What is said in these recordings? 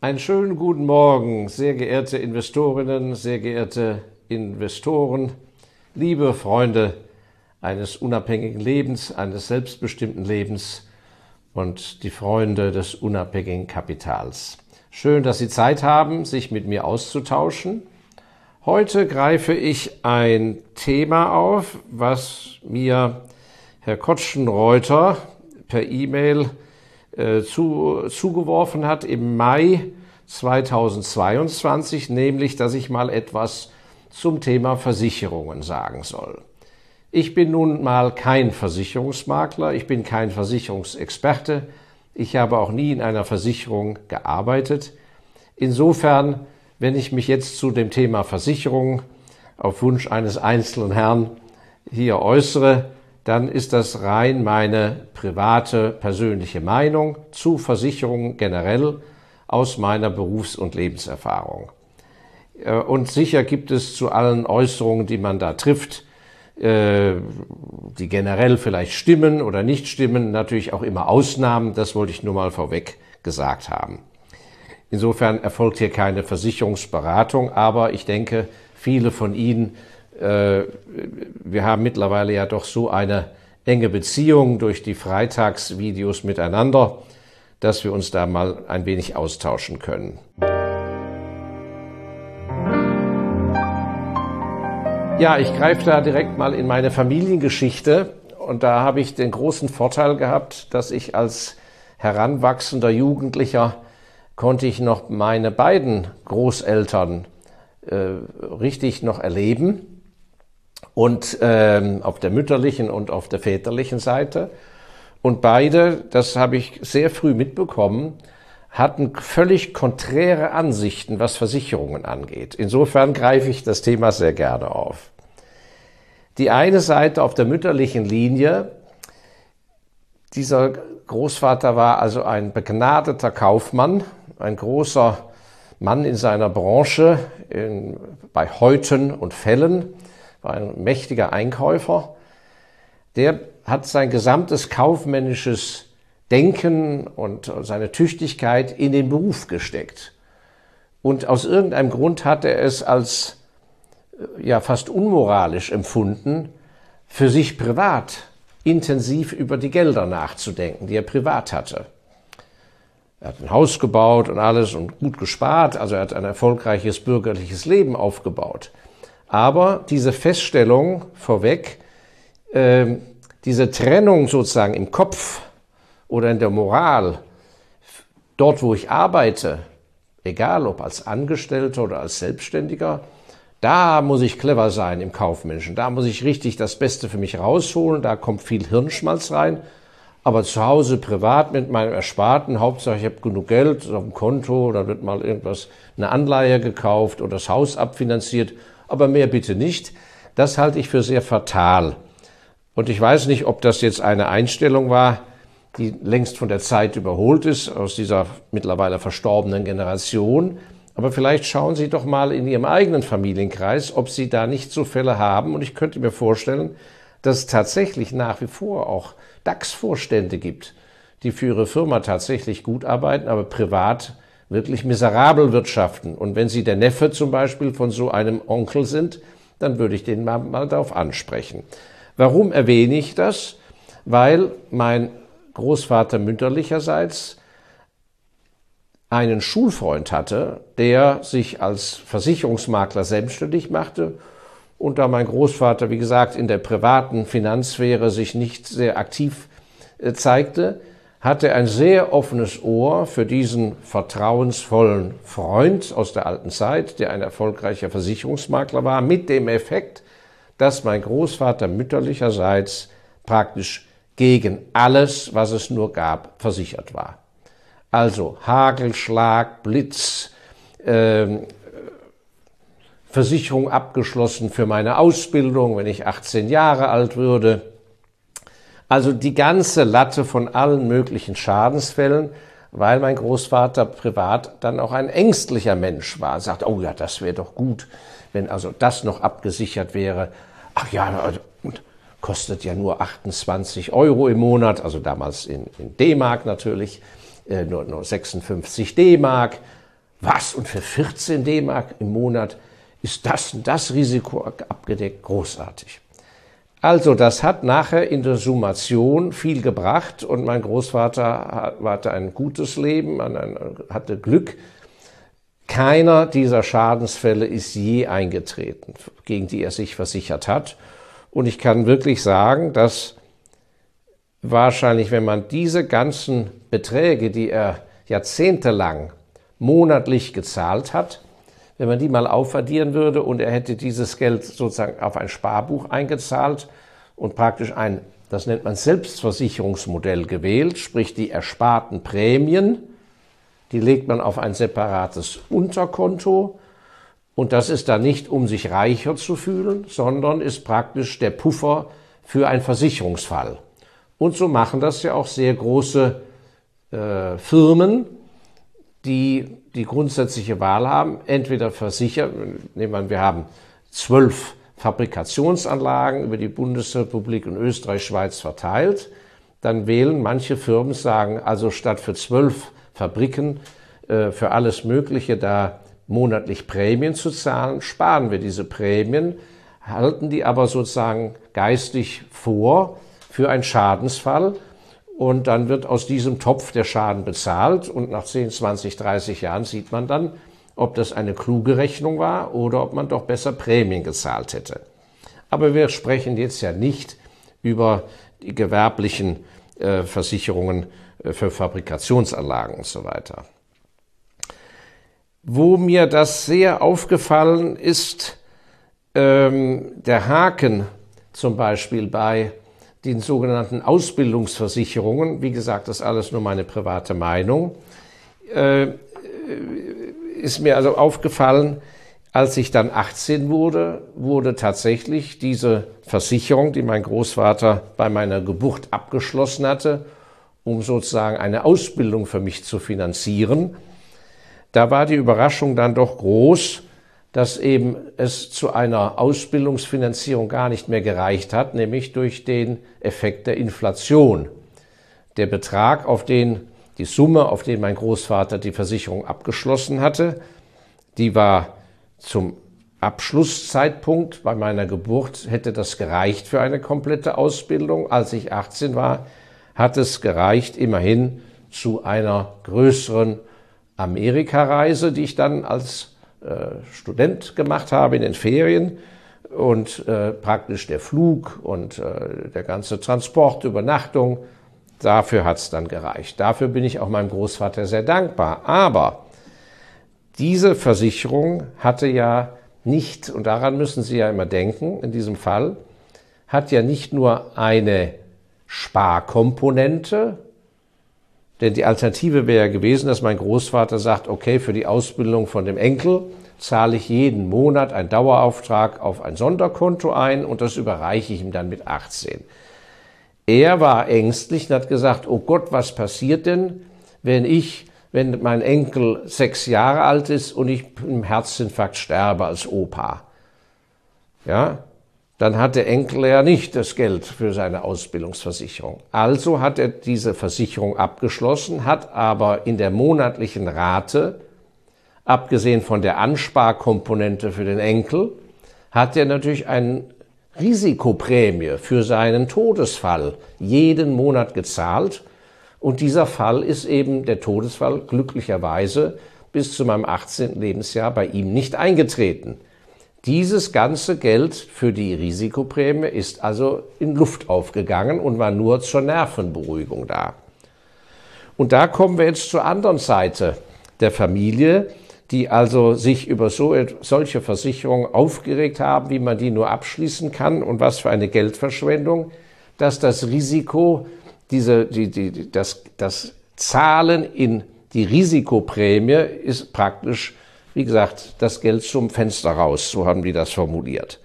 Einen schönen guten Morgen, sehr geehrte Investorinnen, sehr geehrte Investoren, liebe Freunde eines unabhängigen Lebens, eines selbstbestimmten Lebens und die Freunde des unabhängigen Kapitals. Schön, dass Sie Zeit haben, sich mit mir auszutauschen. Heute greife ich ein Thema auf, was mir Herr Kotschenreuter per E-Mail äh, zu, zugeworfen hat im Mai 2022, nämlich, dass ich mal etwas zum Thema Versicherungen sagen soll. Ich bin nun mal kein Versicherungsmakler, ich bin kein Versicherungsexperte, ich habe auch nie in einer Versicherung gearbeitet. Insofern, wenn ich mich jetzt zu dem Thema Versicherung auf Wunsch eines einzelnen Herrn hier äußere, dann ist das rein meine private, persönliche Meinung zu Versicherungen generell aus meiner Berufs- und Lebenserfahrung. Äh, und sicher gibt es zu allen Äußerungen, die man da trifft, äh, die generell vielleicht stimmen oder nicht stimmen, natürlich auch immer Ausnahmen. Das wollte ich nur mal vorweg gesagt haben. Insofern erfolgt hier keine Versicherungsberatung, aber ich denke, viele von Ihnen wir haben mittlerweile ja doch so eine enge Beziehung durch die Freitagsvideos miteinander, dass wir uns da mal ein wenig austauschen können. Ja, ich greife da direkt mal in meine Familiengeschichte und da habe ich den großen Vorteil gehabt, dass ich als heranwachsender Jugendlicher konnte ich noch meine beiden Großeltern äh, richtig noch erleben und ähm, auf der mütterlichen und auf der väterlichen Seite. Und beide, das habe ich sehr früh mitbekommen, hatten völlig konträre Ansichten, was Versicherungen angeht. Insofern greife ich das Thema sehr gerne auf. Die eine Seite auf der mütterlichen Linie, dieser Großvater war also ein begnadeter Kaufmann, ein großer Mann in seiner Branche, in, bei Häuten und Fällen, war ein mächtiger Einkäufer. Der hat sein gesamtes kaufmännisches Denken und seine Tüchtigkeit in den Beruf gesteckt. Und aus irgendeinem Grund hat er es als ja fast unmoralisch empfunden, für sich privat intensiv über die Gelder nachzudenken, die er privat hatte. Er hat ein Haus gebaut und alles und gut gespart, also er hat ein erfolgreiches bürgerliches Leben aufgebaut. Aber diese Feststellung vorweg, äh, diese Trennung sozusagen im Kopf oder in der Moral, dort wo ich arbeite, egal ob als Angestellter oder als Selbstständiger, da muss ich clever sein im Kaufmenschen, da muss ich richtig das Beste für mich rausholen, da kommt viel Hirnschmalz rein. Aber zu Hause privat mit meinem Ersparten, Hauptsache ich habe genug Geld auf dem Konto, da wird mal irgendwas, eine Anleihe gekauft oder das Haus abfinanziert aber mehr bitte nicht. Das halte ich für sehr fatal. Und ich weiß nicht, ob das jetzt eine Einstellung war, die längst von der Zeit überholt ist, aus dieser mittlerweile verstorbenen Generation. Aber vielleicht schauen Sie doch mal in Ihrem eigenen Familienkreis, ob Sie da nicht so Fälle haben. Und ich könnte mir vorstellen, dass es tatsächlich nach wie vor auch DAX-Vorstände gibt, die für ihre Firma tatsächlich gut arbeiten, aber privat wirklich miserabel wirtschaften. Und wenn Sie der Neffe zum Beispiel von so einem Onkel sind, dann würde ich den mal, mal darauf ansprechen. Warum erwähne ich das? Weil mein Großvater mütterlicherseits einen Schulfreund hatte, der sich als Versicherungsmakler selbstständig machte. Und da mein Großvater, wie gesagt, in der privaten Finanzsphäre sich nicht sehr aktiv äh, zeigte, hatte ein sehr offenes Ohr für diesen vertrauensvollen Freund aus der alten Zeit, der ein erfolgreicher Versicherungsmakler war, mit dem Effekt, dass mein Großvater mütterlicherseits praktisch gegen alles, was es nur gab, versichert war. Also Hagelschlag, Blitz, äh, Versicherung abgeschlossen für meine Ausbildung, wenn ich 18 Jahre alt würde, also die ganze Latte von allen möglichen Schadensfällen, weil mein Großvater privat dann auch ein ängstlicher Mensch war. Sagt, oh ja, das wäre doch gut, wenn also das noch abgesichert wäre. Ach ja, also, kostet ja nur 28 Euro im Monat, also damals in, in D-Mark natürlich, äh, nur, nur 56 D-Mark. Was? Und für 14 D-Mark im Monat ist das und das Risiko abgedeckt? Großartig. Also das hat nachher in der Summation viel gebracht und mein Großvater hatte ein gutes Leben, hatte Glück. Keiner dieser Schadensfälle ist je eingetreten, gegen die er sich versichert hat. Und ich kann wirklich sagen, dass wahrscheinlich, wenn man diese ganzen Beträge, die er jahrzehntelang monatlich gezahlt hat, wenn man die mal aufaddieren würde und er hätte dieses Geld sozusagen auf ein Sparbuch eingezahlt und praktisch ein, das nennt man Selbstversicherungsmodell gewählt, sprich die ersparten Prämien, die legt man auf ein separates Unterkonto und das ist dann nicht, um sich reicher zu fühlen, sondern ist praktisch der Puffer für einen Versicherungsfall. Und so machen das ja auch sehr große äh, Firmen, die die grundsätzliche Wahl haben, entweder versichern, nehmen wir, wir haben zwölf Fabrikationsanlagen über die Bundesrepublik und Österreich, Schweiz verteilt, dann wählen manche Firmen, sagen also statt für zwölf Fabriken äh, für alles Mögliche da monatlich Prämien zu zahlen, sparen wir diese Prämien, halten die aber sozusagen geistig vor für einen Schadensfall und dann wird aus diesem Topf der Schaden bezahlt und nach 10, 20, 30 Jahren sieht man dann, ob das eine kluge Rechnung war oder ob man doch besser Prämien gezahlt hätte. Aber wir sprechen jetzt ja nicht über die gewerblichen äh, Versicherungen äh, für Fabrikationsanlagen und so weiter. Wo mir das sehr aufgefallen ist, ähm, der Haken zum Beispiel bei den sogenannten Ausbildungsversicherungen, wie gesagt, das ist alles nur meine private Meinung, äh, ist mir also aufgefallen, als ich dann 18 wurde, wurde tatsächlich diese Versicherung, die mein Großvater bei meiner Geburt abgeschlossen hatte, um sozusagen eine Ausbildung für mich zu finanzieren, da war die Überraschung dann doch groß, dass eben es zu einer Ausbildungsfinanzierung gar nicht mehr gereicht hat, nämlich durch den Effekt der Inflation. Der Betrag, auf den die Summe, auf den mein Großvater die Versicherung abgeschlossen hatte, die war zum Abschlusszeitpunkt bei meiner Geburt hätte das gereicht für eine komplette Ausbildung. Als ich 18 war, hat es gereicht immerhin zu einer größeren Amerikareise, die ich dann als Student gemacht habe in den Ferien und äh, praktisch der Flug und äh, der ganze Transport, Übernachtung, dafür hat es dann gereicht. Dafür bin ich auch meinem Großvater sehr dankbar. Aber diese Versicherung hatte ja nicht, und daran müssen Sie ja immer denken, in diesem Fall, hat ja nicht nur eine Sparkomponente, denn die Alternative wäre ja gewesen, dass mein Großvater sagt, okay, für die Ausbildung von dem Enkel zahle ich jeden Monat einen Dauerauftrag auf ein Sonderkonto ein und das überreiche ich ihm dann mit 18. Er war ängstlich und hat gesagt, oh Gott, was passiert denn, wenn ich, wenn mein Enkel sechs Jahre alt ist und ich im Herzinfarkt sterbe als Opa? Ja, dann hat der Enkel ja nicht das Geld für seine Ausbildungsversicherung. Also hat er diese Versicherung abgeschlossen, hat aber in der monatlichen Rate, abgesehen von der Ansparkomponente für den Enkel, hat er natürlich eine Risikoprämie für seinen Todesfall jeden Monat gezahlt. Und dieser Fall ist eben der Todesfall glücklicherweise bis zu meinem 18. Lebensjahr bei ihm nicht eingetreten. Dieses ganze Geld für die Risikoprämie ist also in Luft aufgegangen und war nur zur Nervenberuhigung da. Und da kommen wir jetzt zur anderen Seite der Familie, die also sich über so, solche Versicherungen aufgeregt haben, wie man die nur abschließen kann und was für eine Geldverschwendung, dass das Risiko, diese, die, die, das, das Zahlen in die Risikoprämie ist praktisch wie gesagt, das Geld zum Fenster raus, so haben die das formuliert.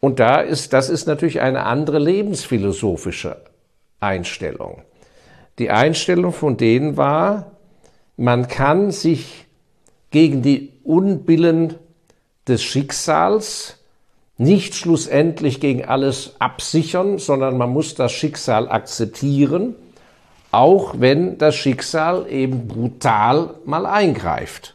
Und da ist, das ist natürlich eine andere lebensphilosophische Einstellung. Die Einstellung von denen war, man kann sich gegen die Unbillen des Schicksals nicht schlussendlich gegen alles absichern, sondern man muss das Schicksal akzeptieren, auch wenn das Schicksal eben brutal mal eingreift.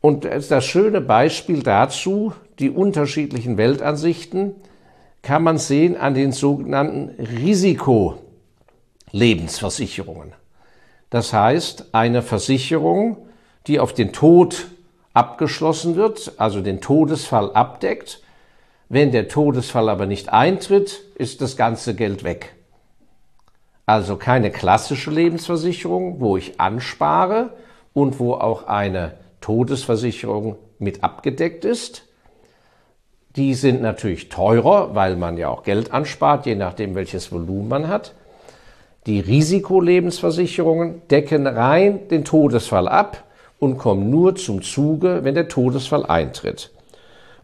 Und das schöne Beispiel dazu, die unterschiedlichen Weltansichten, kann man sehen an den sogenannten Risikolebensversicherungen. Das heißt, eine Versicherung, die auf den Tod abgeschlossen wird, also den Todesfall abdeckt. Wenn der Todesfall aber nicht eintritt, ist das ganze Geld weg. Also keine klassische Lebensversicherung, wo ich anspare und wo auch eine Todesversicherung mit abgedeckt ist. Die sind natürlich teurer, weil man ja auch Geld anspart, je nachdem welches Volumen man hat. Die Risikolebensversicherungen decken rein den Todesfall ab und kommen nur zum Zuge, wenn der Todesfall eintritt.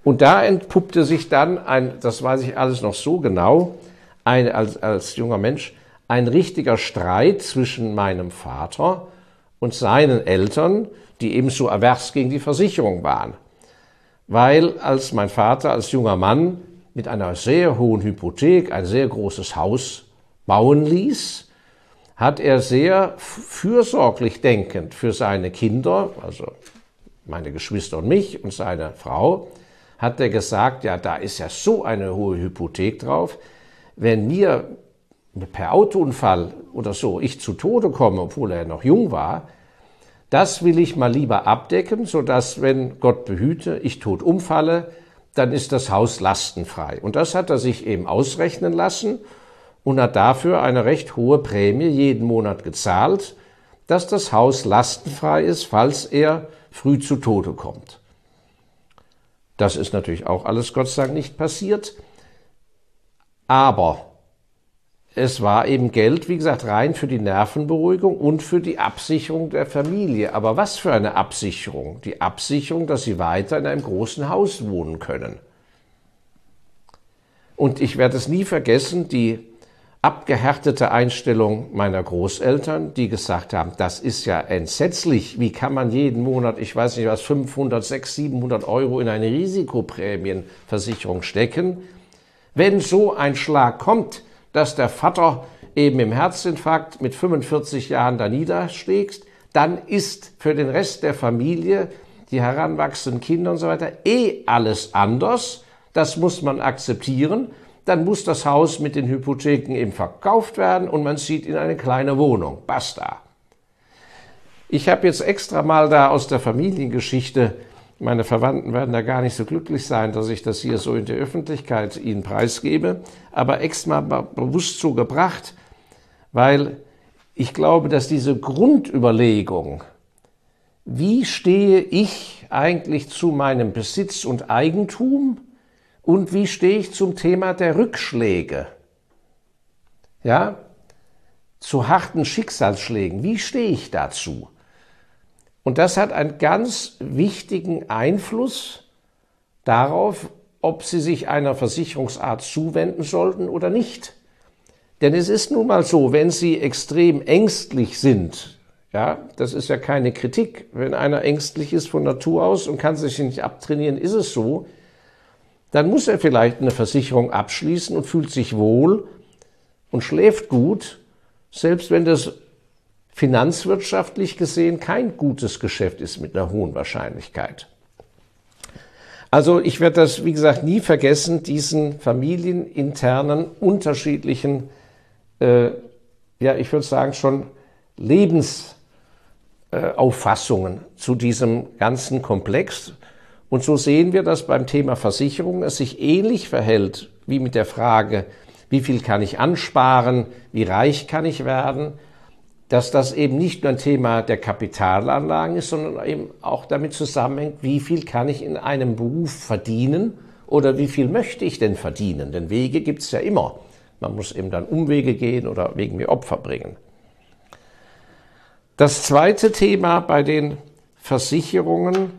Und da entpuppte sich dann ein, das weiß ich alles noch so genau, ein, als, als junger Mensch, ein richtiger Streit zwischen meinem Vater und seinen Eltern, die ebenso erwärts gegen die Versicherung waren. Weil als mein Vater als junger Mann mit einer sehr hohen Hypothek ein sehr großes Haus bauen ließ, hat er sehr fürsorglich denkend für seine Kinder, also meine Geschwister und mich und seine Frau, hat er gesagt, ja, da ist ja so eine hohe Hypothek drauf, wenn mir per Autounfall oder so ich zu Tode komme, obwohl er noch jung war, das will ich mal lieber abdecken, sodass, wenn Gott behüte, ich tot umfalle, dann ist das Haus lastenfrei. Und das hat er sich eben ausrechnen lassen und hat dafür eine recht hohe Prämie jeden Monat gezahlt, dass das Haus lastenfrei ist, falls er früh zu Tode kommt. Das ist natürlich auch alles Gott sei Dank nicht passiert, aber es war eben Geld, wie gesagt, rein für die Nervenberuhigung und für die Absicherung der Familie. Aber was für eine Absicherung? Die Absicherung, dass sie weiter in einem großen Haus wohnen können. Und ich werde es nie vergessen, die abgehärtete Einstellung meiner Großeltern, die gesagt haben, das ist ja entsetzlich, wie kann man jeden Monat, ich weiß nicht was, 500, 600, 700 Euro in eine Risikoprämienversicherung stecken. Wenn so ein Schlag kommt, dass der Vater eben im Herzinfarkt mit 45 Jahren da niederschlägt, dann ist für den Rest der Familie, die heranwachsenden Kinder und so weiter, eh alles anders. Das muss man akzeptieren dann muss das Haus mit den Hypotheken eben verkauft werden und man zieht in eine kleine Wohnung. Basta. Ich habe jetzt extra mal da aus der Familiengeschichte, meine Verwandten werden da gar nicht so glücklich sein, dass ich das hier so in der Öffentlichkeit ihnen preisgebe, aber extra bewusst so gebracht, weil ich glaube, dass diese Grundüberlegung, wie stehe ich eigentlich zu meinem Besitz und Eigentum, und wie stehe ich zum Thema der Rückschläge? Ja, zu harten Schicksalsschlägen. Wie stehe ich dazu? Und das hat einen ganz wichtigen Einfluss darauf, ob Sie sich einer Versicherungsart zuwenden sollten oder nicht. Denn es ist nun mal so, wenn Sie extrem ängstlich sind, ja, das ist ja keine Kritik. Wenn einer ängstlich ist von Natur aus und kann sich nicht abtrainieren, ist es so dann muss er vielleicht eine Versicherung abschließen und fühlt sich wohl und schläft gut, selbst wenn das finanzwirtschaftlich gesehen kein gutes Geschäft ist mit einer hohen Wahrscheinlichkeit. Also ich werde das, wie gesagt, nie vergessen, diesen familieninternen, unterschiedlichen, äh, ja, ich würde sagen schon Lebensauffassungen äh, zu diesem ganzen Komplex. Und so sehen wir, dass beim Thema Versicherung es sich ähnlich verhält wie mit der Frage, wie viel kann ich ansparen, wie reich kann ich werden, dass das eben nicht nur ein Thema der Kapitalanlagen ist, sondern eben auch damit zusammenhängt, wie viel kann ich in einem Beruf verdienen oder wie viel möchte ich denn verdienen. Denn Wege gibt es ja immer. Man muss eben dann Umwege gehen oder wegen mir Opfer bringen. Das zweite Thema bei den Versicherungen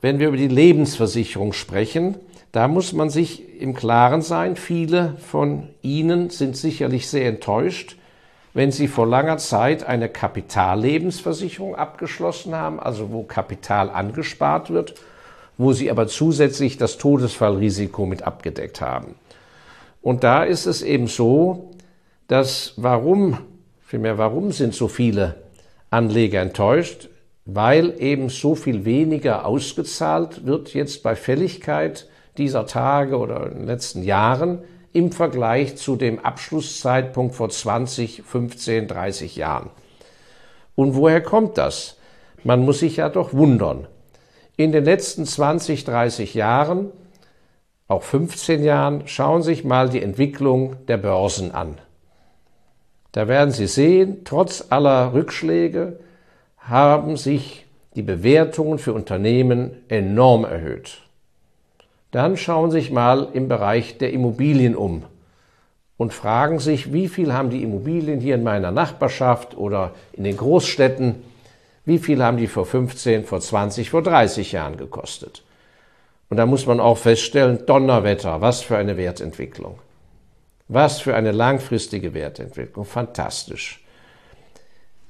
wenn wir über die Lebensversicherung sprechen, da muss man sich im Klaren sein, viele von Ihnen sind sicherlich sehr enttäuscht, wenn Sie vor langer Zeit eine Kapitallebensversicherung abgeschlossen haben, also wo Kapital angespart wird, wo Sie aber zusätzlich das Todesfallrisiko mit abgedeckt haben. Und da ist es eben so, dass warum, vielmehr warum sind so viele Anleger enttäuscht? weil eben so viel weniger ausgezahlt wird jetzt bei Fälligkeit dieser Tage oder in den letzten Jahren im Vergleich zu dem Abschlusszeitpunkt vor 20, 15, 30 Jahren. Und woher kommt das? Man muss sich ja doch wundern. In den letzten 20, 30 Jahren, auch 15 Jahren, schauen Sie sich mal die Entwicklung der Börsen an. Da werden Sie sehen, trotz aller Rückschläge haben sich die Bewertungen für Unternehmen enorm erhöht. Dann schauen Sie sich mal im Bereich der Immobilien um und fragen sich, wie viel haben die Immobilien hier in meiner Nachbarschaft oder in den Großstädten, wie viel haben die vor 15, vor 20, vor 30 Jahren gekostet. Und da muss man auch feststellen, Donnerwetter, was für eine Wertentwicklung. Was für eine langfristige Wertentwicklung, fantastisch.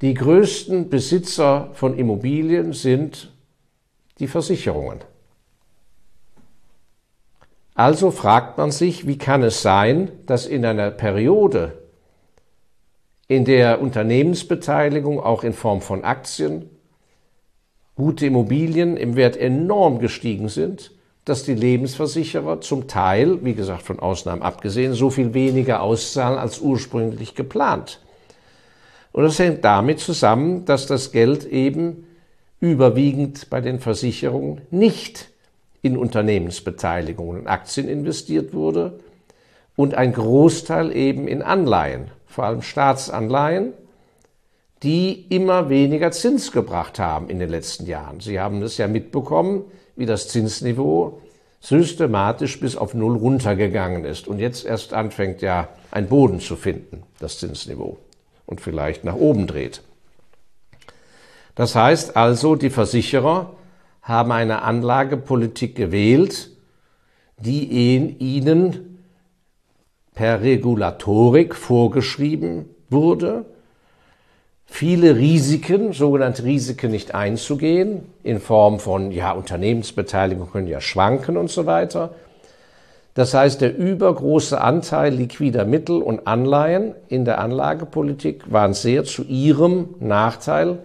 Die größten Besitzer von Immobilien sind die Versicherungen. Also fragt man sich, wie kann es sein, dass in einer Periode, in der Unternehmensbeteiligung auch in Form von Aktien, gute Immobilien im Wert enorm gestiegen sind, dass die Lebensversicherer zum Teil, wie gesagt von Ausnahmen abgesehen, so viel weniger auszahlen als ursprünglich geplant. Und das hängt damit zusammen, dass das Geld eben überwiegend bei den Versicherungen nicht in Unternehmensbeteiligungen und Aktien investiert wurde und ein Großteil eben in Anleihen, vor allem Staatsanleihen, die immer weniger Zins gebracht haben in den letzten Jahren. Sie haben es ja mitbekommen, wie das Zinsniveau systematisch bis auf Null runtergegangen ist und jetzt erst anfängt ja ein Boden zu finden, das Zinsniveau, und vielleicht nach oben dreht. Das heißt also, die Versicherer haben eine Anlagepolitik gewählt, die ihnen per Regulatorik vorgeschrieben wurde, viele Risiken, sogenannte Risiken nicht einzugehen, in Form von, ja, Unternehmensbeteiligung können ja schwanken und so weiter. Das heißt, der übergroße Anteil liquider Mittel und Anleihen in der Anlagepolitik waren sehr zu ihrem Nachteil,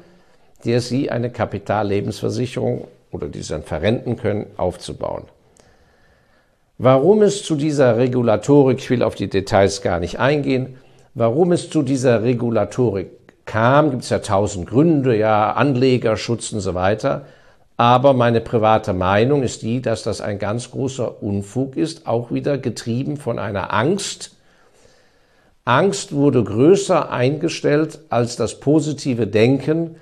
der sie eine Kapitallebensversicherung oder die sie dann verrenten können, aufzubauen. Warum es zu dieser Regulatorik, ich will auf die Details gar nicht eingehen, warum es zu dieser Regulatorik kam, gibt es ja tausend Gründe, ja, Anlegerschutz und so weiter. Aber meine private Meinung ist die, dass das ein ganz großer Unfug ist, auch wieder getrieben von einer Angst. Angst wurde größer eingestellt als das positive Denken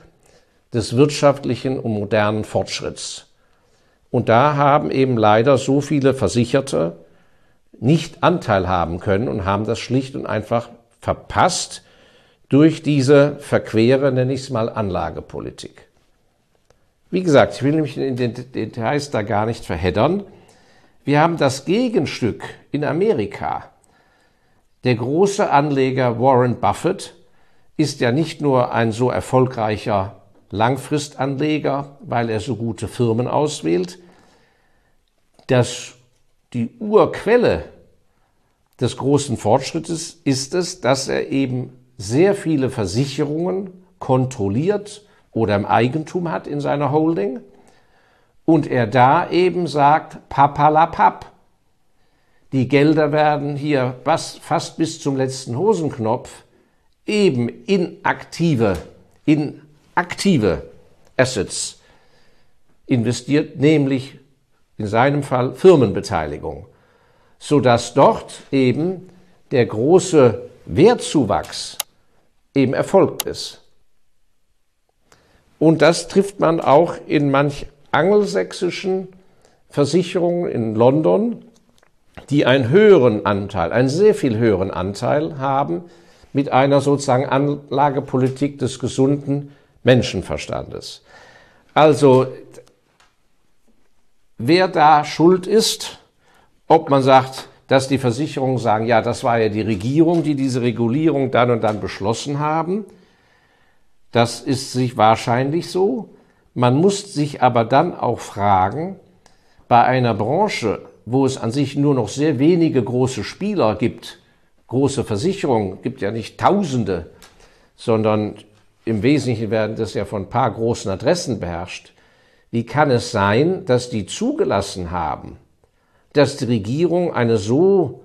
des wirtschaftlichen und modernen Fortschritts. Und da haben eben leider so viele Versicherte nicht Anteil haben können und haben das schlicht und einfach verpasst durch diese verquere, nenne ich es mal, Anlagepolitik. Wie gesagt, ich will mich in den Details da gar nicht verheddern. Wir haben das Gegenstück in Amerika. Der große Anleger Warren Buffett ist ja nicht nur ein so erfolgreicher Langfristanleger, weil er so gute Firmen auswählt, dass die Urquelle des großen Fortschrittes ist es, dass er eben sehr viele Versicherungen kontrolliert oder im Eigentum hat in seiner Holding und er da eben sagt, papalapap, die Gelder werden hier fast bis zum letzten Hosenknopf eben in aktive, in aktive Assets investiert, nämlich in seinem Fall Firmenbeteiligung, sodass dort eben der große Wertzuwachs eben erfolgt ist. Und das trifft man auch in manch angelsächsischen Versicherungen in London, die einen höheren Anteil, einen sehr viel höheren Anteil haben mit einer sozusagen Anlagepolitik des gesunden Menschenverstandes. Also, wer da schuld ist, ob man sagt, dass die Versicherungen sagen, ja, das war ja die Regierung, die diese Regulierung dann und dann beschlossen haben, das ist sich wahrscheinlich so. Man muss sich aber dann auch fragen, bei einer Branche, wo es an sich nur noch sehr wenige große Spieler gibt, große Versicherungen, gibt ja nicht Tausende, sondern im Wesentlichen werden das ja von ein paar großen Adressen beherrscht. Wie kann es sein, dass die zugelassen haben, dass die Regierung eine so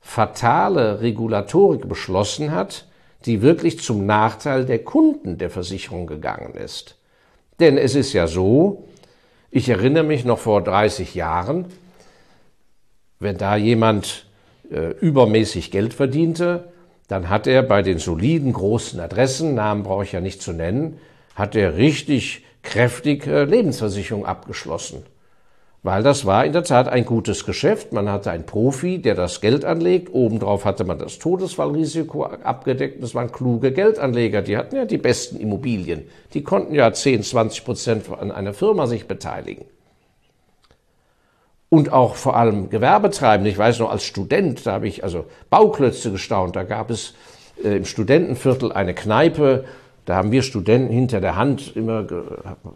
fatale Regulatorik beschlossen hat, die wirklich zum Nachteil der Kunden der Versicherung gegangen ist? Denn es ist ja so, ich erinnere mich noch vor 30 Jahren, wenn da jemand äh, übermäßig Geld verdiente, dann hat er bei den soliden großen Adressen, Namen brauche ich ja nicht zu nennen, hat er richtig kräftig äh, Lebensversicherung abgeschlossen. Weil das war in der Tat ein gutes Geschäft. Man hatte einen Profi, der das Geld anlegt. Obendrauf hatte man das Todesfallrisiko abgedeckt. Das waren kluge Geldanleger. Die hatten ja die besten Immobilien. Die konnten ja 10, 20 Prozent an einer Firma sich beteiligen und auch vor allem Gewerbetreibende. Ich weiß noch, als Student, da habe ich also Bauklötze gestaunt. Da gab es äh, im Studentenviertel eine Kneipe. Da haben wir Studenten hinter der Hand immer,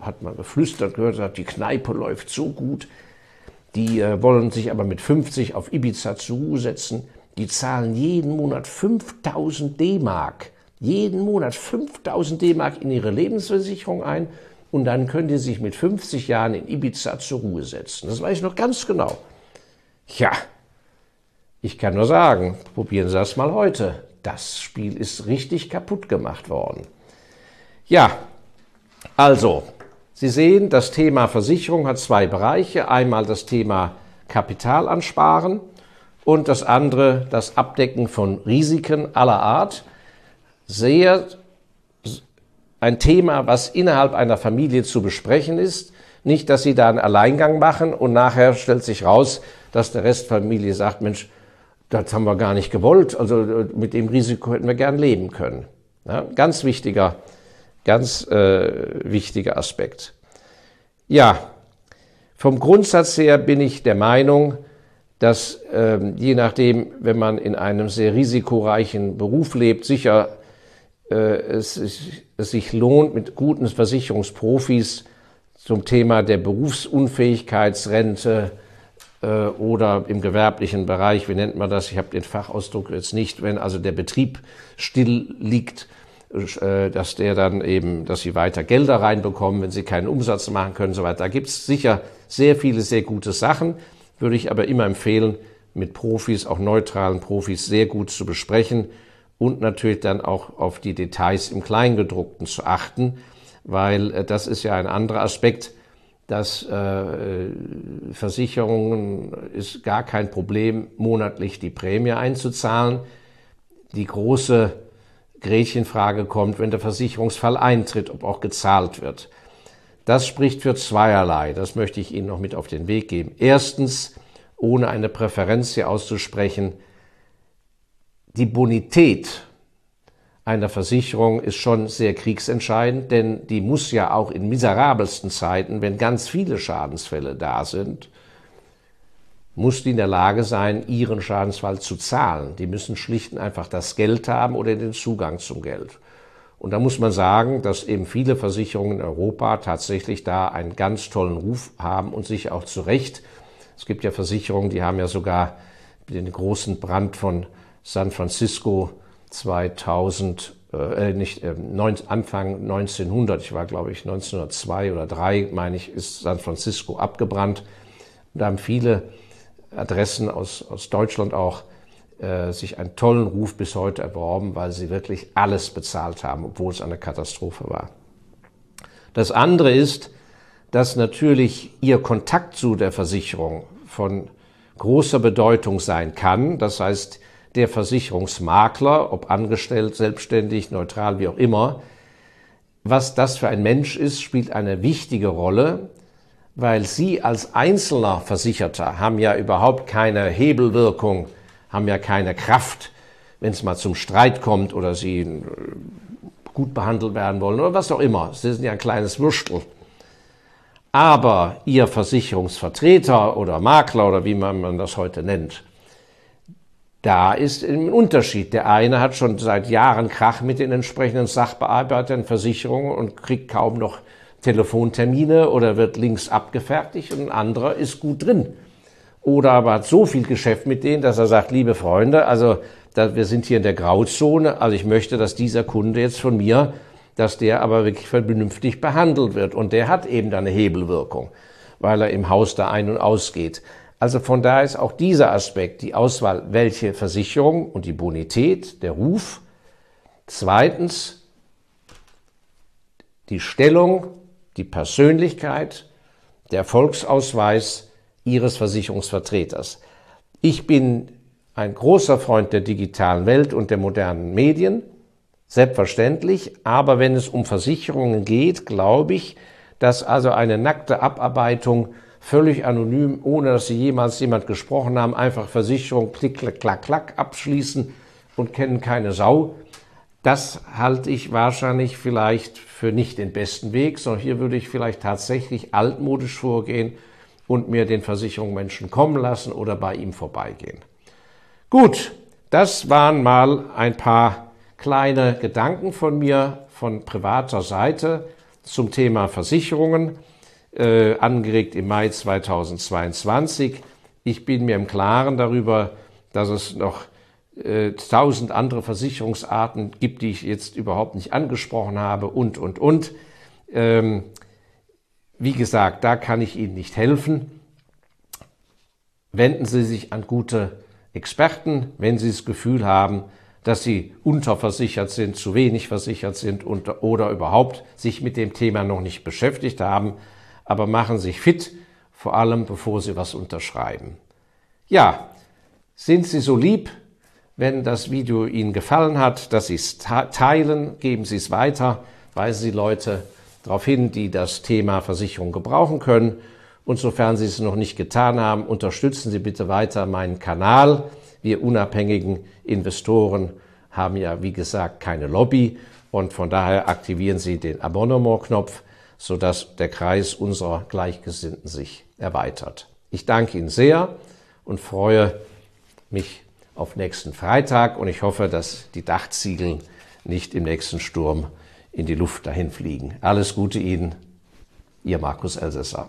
hat man geflüstert, gehört, hat, die Kneipe läuft so gut. Die äh, wollen sich aber mit 50 auf Ibiza zur Ruhe setzen. Die zahlen jeden Monat 5000 D-Mark. Jeden Monat 5000 D-Mark in ihre Lebensversicherung ein und dann könnt ihr sich mit 50 Jahren in Ibiza zur Ruhe setzen. Das weiß ich noch ganz genau. Ja, ich kann nur sagen, probieren Sie das mal heute. Das Spiel ist richtig kaputt gemacht worden. Ja, also, Sie sehen, das Thema Versicherung hat zwei Bereiche. Einmal das Thema Kapitalansparen und das andere das Abdecken von Risiken aller Art. Sehr ein Thema, was innerhalb einer Familie zu besprechen ist. Nicht, dass sie da einen Alleingang machen und nachher stellt sich raus, dass der Rest der Familie sagt, Mensch, das haben wir gar nicht gewollt, also mit dem Risiko hätten wir gern leben können. Ja, ganz wichtiger, ganz äh, wichtiger Aspekt. Ja, vom Grundsatz her bin ich der Meinung, dass ähm, je nachdem, wenn man in einem sehr risikoreichen Beruf lebt, sicher äh, es, es sich lohnt, mit guten Versicherungsprofis zum Thema der Berufsunfähigkeitsrente äh, oder im gewerblichen Bereich, wie nennt man das? Ich habe den Fachausdruck jetzt nicht, wenn also der Betrieb still liegt, äh, dass der dann eben, dass sie weiter Gelder reinbekommen, wenn sie keinen Umsatz machen können, so weiter. Da gibt es sicher sehr viele, sehr gute Sachen, würde ich aber immer empfehlen, mit Profis, auch neutralen Profis, sehr gut zu besprechen und natürlich dann auch auf die Details im Kleingedruckten zu achten, weil äh, das ist ja ein anderer Aspekt, dass äh, Versicherungen ist gar kein Problem, monatlich die Prämie einzuzahlen. Die große Gretchenfrage kommt, wenn der Versicherungsfall eintritt, ob auch gezahlt wird. Das spricht für zweierlei. Das möchte ich Ihnen noch mit auf den Weg geben. Erstens, ohne eine Präferenz hier auszusprechen, die Bonität einer Versicherung ist schon sehr kriegsentscheidend, denn die muss ja auch in miserabelsten Zeiten, wenn ganz viele Schadensfälle da sind, muss die in der Lage sein, ihren Schadensfall zu zahlen. Die müssen schlicht und einfach das Geld haben oder den Zugang zum Geld. Und da muss man sagen, dass eben viele Versicherungen in Europa tatsächlich da einen ganz tollen Ruf haben und sich auch zu Recht. Es gibt ja Versicherungen, die haben ja sogar den großen Brand von San Francisco 2000, äh, nicht, äh, neun, Anfang 1900, ich war glaube ich 1902 oder 3, meine ich, ist San Francisco abgebrannt. da haben viele Adressen aus, aus Deutschland auch äh, sich einen tollen Ruf bis heute erworben, weil sie wirklich alles bezahlt haben, obwohl es eine Katastrophe war. Das andere ist, dass natürlich ihr Kontakt zu der Versicherung von großer Bedeutung sein kann. Das heißt, der Versicherungsmakler, ob angestellt, selbstständig, neutral, wie auch immer, was das für ein Mensch ist, spielt eine wichtige Rolle, weil Sie als einzelner Versicherter haben ja überhaupt keine Hebelwirkung, haben ja keine Kraft, wenn es mal zum Streit kommt oder Sie äh, gut behandelt werden wollen oder was auch immer. Sie sind ja ein kleines Würstel. Aber Ihr Versicherungsvertreter oder Makler oder wie man das heute nennt, da ist ein Unterschied. Der eine hat schon seit Jahren Krach mit den entsprechenden Sachbearbeitern, Versicherungen und kriegt kaum noch Telefontermine oder wird links abgefertigt und ein anderer ist gut drin. Oder aber hat so viel Geschäft mit denen, dass er sagt, liebe Freunde, also da, wir sind hier in der Grauzone, also ich möchte, dass dieser Kunde jetzt von mir dass der aber wirklich vernünftig behandelt wird. Und der hat eben dann eine Hebelwirkung, weil er im Haus da ein- und ausgeht. Also von daher ist auch dieser Aspekt, die Auswahl, welche Versicherung und die Bonität, der Ruf. Zweitens, die Stellung, die Persönlichkeit, der Erfolgsausweis Ihres Versicherungsvertreters. Ich bin ein großer Freund der digitalen Welt und der modernen Medien, selbstverständlich, aber wenn es um Versicherungen geht, glaube ich, dass also eine nackte Abarbeitung völlig anonym, ohne dass Sie jemals jemand gesprochen haben, einfach Versicherung klick, klack, klack, klack abschließen und kennen keine Sau. Das halte ich wahrscheinlich vielleicht für nicht den besten Weg, sondern hier würde ich vielleicht tatsächlich altmodisch vorgehen und mir den Versicherungsmenschen kommen lassen oder bei ihm vorbeigehen. Gut, das waren mal ein paar kleine Gedanken von mir von privater Seite zum Thema Versicherungen, äh, angeregt im Mai 2022. Ich bin mir im Klaren darüber, dass es noch äh, tausend andere Versicherungsarten gibt, die ich jetzt überhaupt nicht angesprochen habe und, und, und. Ähm, wie gesagt, da kann ich Ihnen nicht helfen. Wenden Sie sich an gute Experten, wenn Sie das Gefühl haben, dass Sie unterversichert sind, zu wenig versichert sind und, oder überhaupt sich mit dem Thema noch nicht beschäftigt haben. Aber machen Sie sich fit, vor allem bevor Sie was unterschreiben. Ja, sind Sie so lieb, wenn das Video Ihnen gefallen hat, dass Sie es teilen, geben Sie es weiter, weisen Sie Leute darauf hin, die das Thema Versicherung gebrauchen können. Und sofern Sie es noch nicht getan haben, unterstützen Sie bitte weiter meinen Kanal. Wir unabhängigen Investoren haben ja, wie gesagt, keine Lobby und von daher aktivieren Sie den Abonnement-Knopf, sodass der Kreis unserer Gleichgesinnten sich erweitert. Ich danke Ihnen sehr und freue mich auf nächsten Freitag und ich hoffe, dass die Dachziegel nicht im nächsten Sturm in die Luft dahin fliegen. Alles Gute Ihnen, Ihr Markus Elsässer.